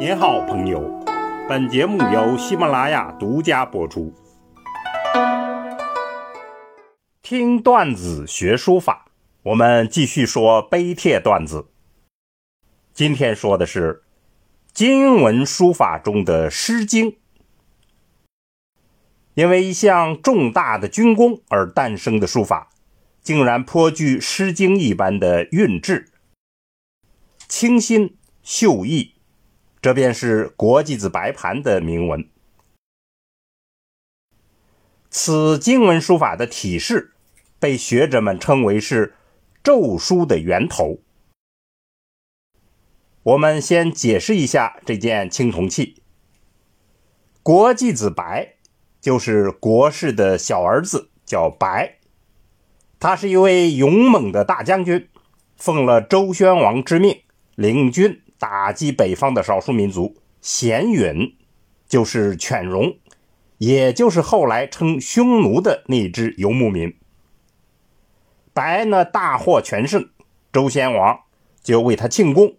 您好，朋友。本节目由喜马拉雅独家播出。听段子学书法，我们继续说碑帖段子。今天说的是金文书法中的《诗经》，因为一项重大的军功而诞生的书法，竟然颇具《诗经》一般的韵致，清新秀逸。这便是国际子白盘的铭文。此经文书法的体式，被学者们称为是咒书的源头。我们先解释一下这件青铜器。国际子白就是国士的小儿子，叫白。他是一位勇猛的大将军，奉了周宣王之命，领军。打击北方的少数民族，鲜允就是犬戎，也就是后来称匈奴的那支游牧民。白呢大获全胜，周宣王就为他庆功，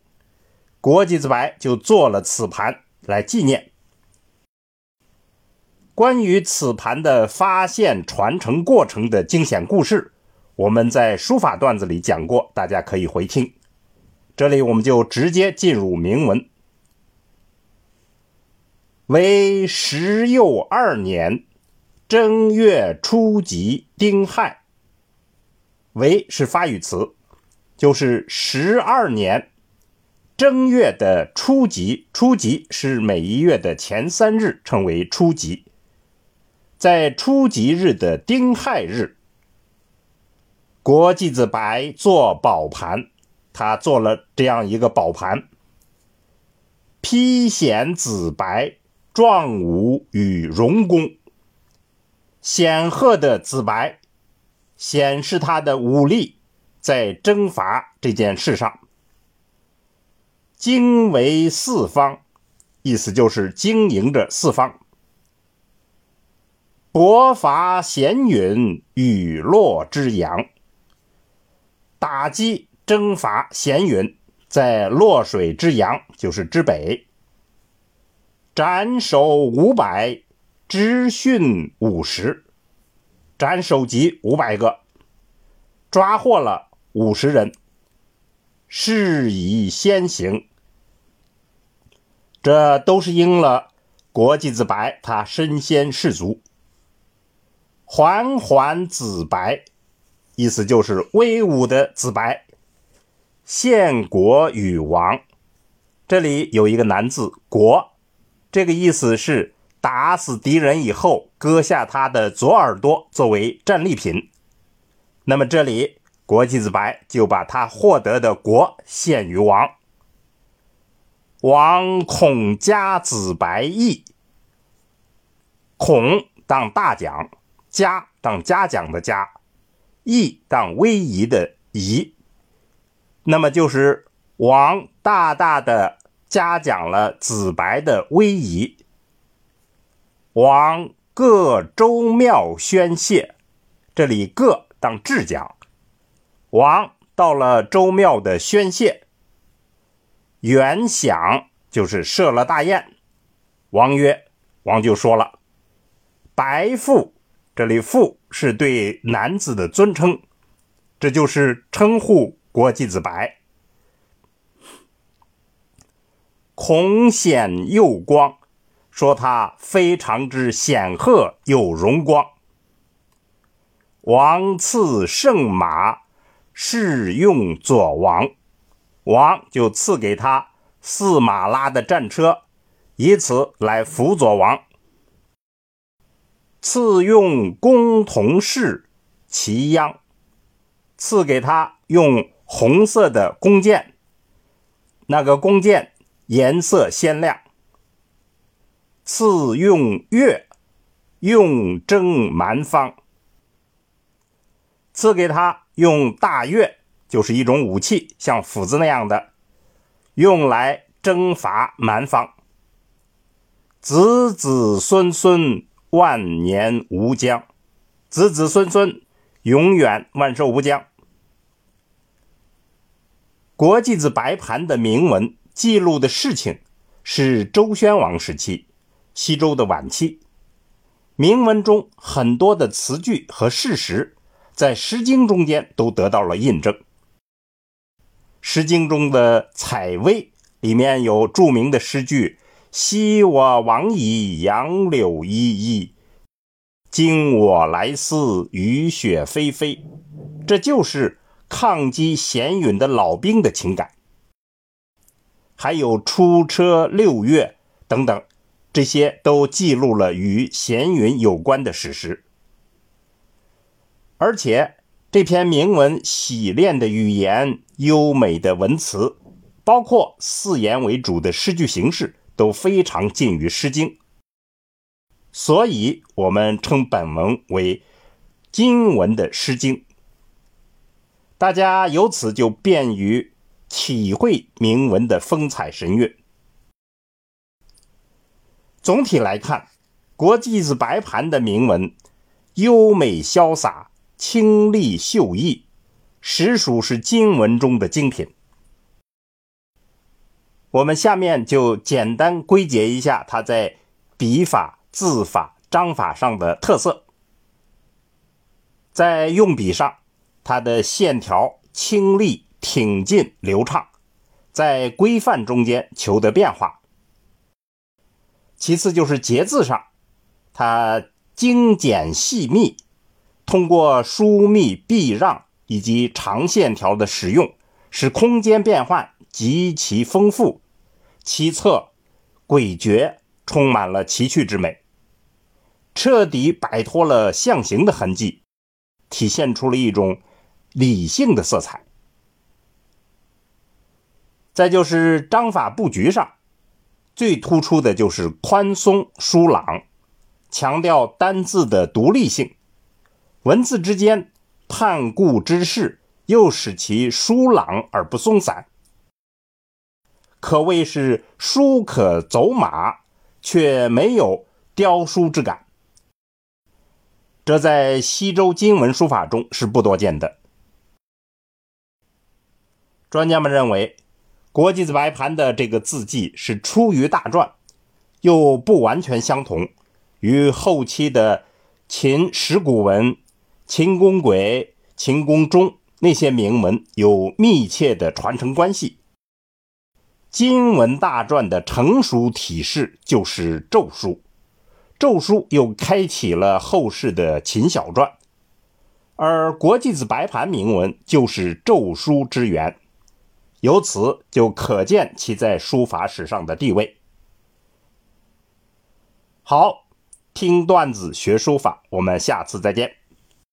国际子白就做了此盘来纪念。关于此盘的发现、传承过程的惊险故事，我们在书法段子里讲过，大家可以回听。这里我们就直接进入铭文。为十又二年正月初吉丁亥，为是发语词，就是十二年正月的初吉。初吉是每一月的前三日，称为初吉。在初吉日的丁亥日，国际子白做宝盘。他做了这样一个宝盘，披显紫白，壮武与荣功。显赫的紫白，显示他的武力在征伐这件事上。经为四方，意思就是经营着四方。伯伐咸允，雨落之阳，打击。征伐咸允，在洛水之阳，就是之北。斩首五百，知训五十，斩首级五百个，抓获了五十人。事以先行，这都是应了国际子白他身先士卒。缓缓子白，意思就是威武的子白。献国与王，这里有一个难字“国”，这个意思是打死敌人以后割下他的左耳朵作为战利品。那么这里国际子白就把他获得的国献于王。王孔家子白义，孔当大奖，嘉当嘉奖的嘉，义当威仪的仪。那么就是王大大的嘉奖了子白的威仪，王各州庙宣谢，这里各当至讲，王到了周庙的宣谢，元享就是设了大宴，王曰，王就说了，白父，这里父是对男子的尊称，这就是称呼。国际子白，孔显又光，说他非常之显赫又荣光。王赐圣马，试用左王，王就赐给他四马拉的战车，以此来辅佐王。赐用公同氏齐央，赐给他用。红色的弓箭，那个弓箭颜色鲜亮。赐用月，用征蛮方。赐给他用大月，就是一种武器，像斧子那样的，用来征伐蛮方。子子孙孙万年无疆，子子孙孙永远万寿无疆。国际字白盘的铭文记录的事情，是周宣王时期，西周的晚期。铭文中很多的词句和事实，在《诗经》中间都得到了印证。《诗经》中的《采薇》里面有著名的诗句：“昔我往矣，杨柳依依；今我来思，雨雪霏霏。”这就是抗击咸允的老兵的情感。还有出车六月等等，这些都记录了与咸允有关的史实。而且这篇铭文洗练的语言、优美的文词，包括四言为主的诗句形式，都非常近于《诗经》，所以我们称本文为今文的《诗经》。大家由此就便于。体会铭文的风采神韵。总体来看，国际字白盘的铭文优美潇洒、清丽秀逸，实属是经文中的精品。我们下面就简单归结一下它在笔法、字法、章法上的特色。在用笔上，它的线条清丽。挺进流畅，在规范中间求得变化。其次就是节字上，它精简细密，通过疏密避让以及长线条的使用，使空间变换极其丰富，其侧诡谲，充满了奇趣之美，彻底摆脱了象形的痕迹，体现出了一种理性的色彩。再就是章法布局上，最突出的就是宽松疏朗，强调单字的独立性，文字之间盼顾之势又使其疏朗而不松散，可谓是书可走马，却没有雕书之感。这在西周金文书法中是不多见的。专家们认为。国际字白盘的这个字迹是出于大篆，又不完全相同，与后期的秦石鼓文、秦公轨、秦公钟那些铭文有密切的传承关系。金文大篆的成熟体式就是咒书，咒书又开启了后世的秦小篆，而国际字白盘铭文就是咒书之源。由此就可见其在书法史上的地位。好，听段子学书法，我们下次再见。